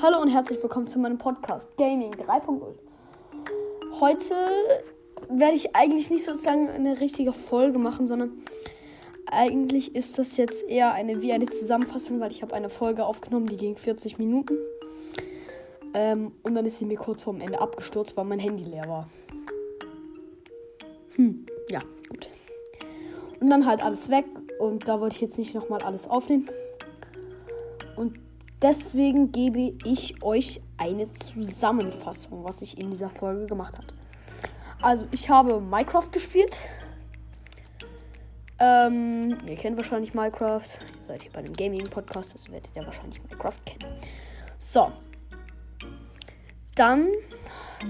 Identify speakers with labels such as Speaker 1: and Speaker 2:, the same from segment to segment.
Speaker 1: Hallo und herzlich willkommen zu meinem Podcast Gaming 3.0. Heute werde ich eigentlich nicht sozusagen eine richtige Folge machen, sondern eigentlich ist das jetzt eher eine wie eine Zusammenfassung, weil ich habe eine Folge aufgenommen, die ging 40 Minuten. Ähm, und dann ist sie mir kurz vorm Ende abgestürzt, weil mein Handy leer war. Hm, ja, gut. Und dann halt alles weg und da wollte ich jetzt nicht nochmal alles aufnehmen. Und deswegen gebe ich euch eine Zusammenfassung, was ich in dieser Folge gemacht habe. Also, ich habe Minecraft gespielt. Ähm, ihr kennt wahrscheinlich Minecraft. Ihr seid hier bei einem Gaming-Podcast, also werdet ihr wahrscheinlich Minecraft kennen. So. Dann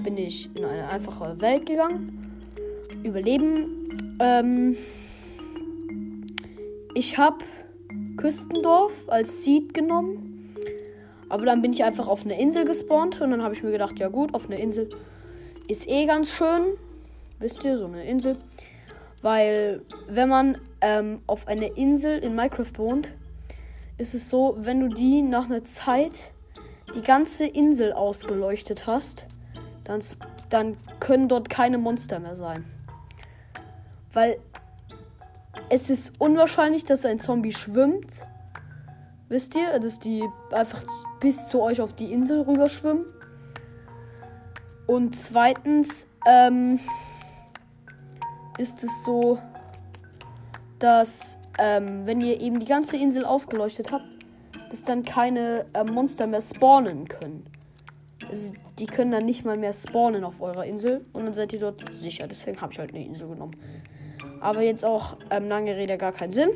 Speaker 1: bin ich in eine einfache Welt gegangen. Überleben. Ähm, ich habe Küstendorf als Seed genommen. Aber dann bin ich einfach auf eine Insel gespawnt und dann habe ich mir gedacht, ja gut, auf eine Insel ist eh ganz schön. Wisst ihr, so eine Insel. Weil wenn man ähm, auf einer Insel in Minecraft wohnt, ist es so, wenn du die nach einer Zeit die ganze Insel ausgeleuchtet hast, dann, dann können dort keine Monster mehr sein. Weil es ist unwahrscheinlich, dass ein Zombie schwimmt. Wisst ihr, dass die einfach bis zu euch auf die Insel rüber schwimmen. Und zweitens ähm, ist es so, dass ähm, wenn ihr eben die ganze Insel ausgeleuchtet habt, dass dann keine äh, Monster mehr spawnen können. Also, die können dann nicht mal mehr spawnen auf eurer Insel und dann seid ihr dort sicher. Deswegen habe ich halt eine Insel genommen. Aber jetzt auch ähm, lange Rede gar keinen Sinn.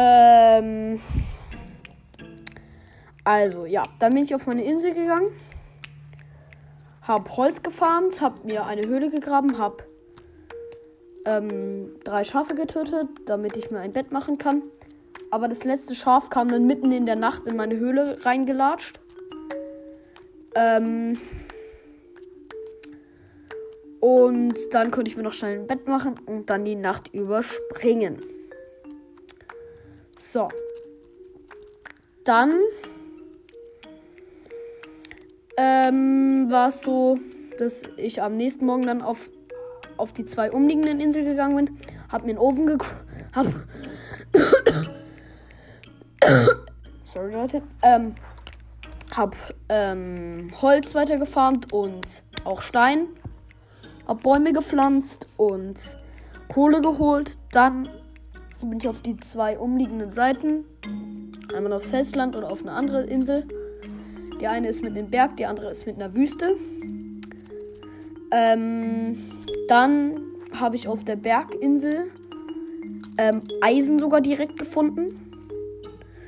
Speaker 1: Ähm, also, ja, dann bin ich auf meine Insel gegangen. Hab Holz gefarmt, hab mir eine Höhle gegraben, hab ähm, drei Schafe getötet, damit ich mir ein Bett machen kann. Aber das letzte Schaf kam dann mitten in der Nacht in meine Höhle reingelatscht. Ähm, und dann konnte ich mir noch schnell ein Bett machen und dann die Nacht überspringen. So. Dann ähm, war es so, dass ich am nächsten Morgen dann auf, auf die zwei umliegenden Inseln gegangen bin, hab mir einen Ofen hab sorry Leute, ähm, hab ähm, Holz weitergefarmt und auch Stein habe Bäume gepflanzt und Kohle geholt. Dann bin ich auf die zwei umliegenden Seiten. Einmal aufs Festland und auf eine andere Insel. Die eine ist mit einem Berg, die andere ist mit einer Wüste. Ähm, dann habe ich auf der Berginsel ähm, Eisen sogar direkt gefunden.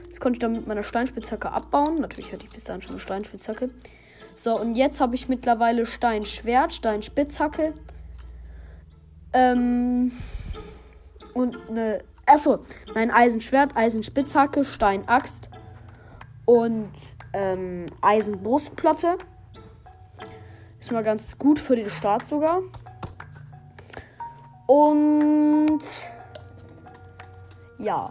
Speaker 1: Das konnte ich dann mit meiner Steinspitzhacke abbauen. Natürlich hatte ich bis dahin schon eine Steinspitzhacke. So, und jetzt habe ich mittlerweile Steinschwert, Steinspitzhacke. Ähm. Und eine. Achso, nein, Eisenschwert, Eisenspitzhacke, Steinaxt und ähm, Eisenbrustplatte. Ist mal ganz gut für den Start sogar. Und ja,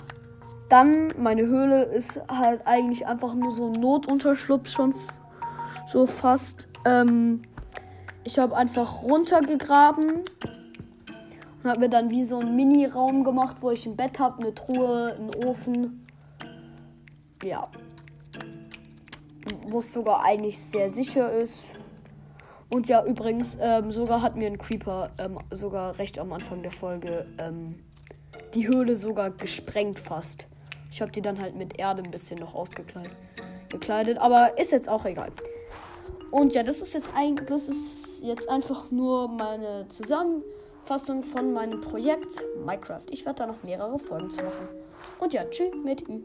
Speaker 1: dann meine Höhle ist halt eigentlich einfach nur so ein Notunterschlupf schon so fast. Ähm, ich habe einfach runtergegraben und habe mir dann wie so einen Mini-Raum gemacht, wo ich ein Bett habe, eine Truhe, einen Ofen. Ja. Wo es sogar eigentlich sehr sicher ist. Und ja, übrigens, ähm, sogar hat mir ein Creeper ähm, sogar recht am Anfang der Folge ähm, die Höhle sogar gesprengt fast. Ich habe die dann halt mit Erde ein bisschen noch ausgekleidet. Aber ist jetzt auch egal. Und ja, das ist jetzt eigentlich, das ist jetzt einfach nur meine Zusammenfassung von meinem Projekt Minecraft. Ich werde da noch mehrere Folgen zu machen. Und ja, tschüss mit Ü.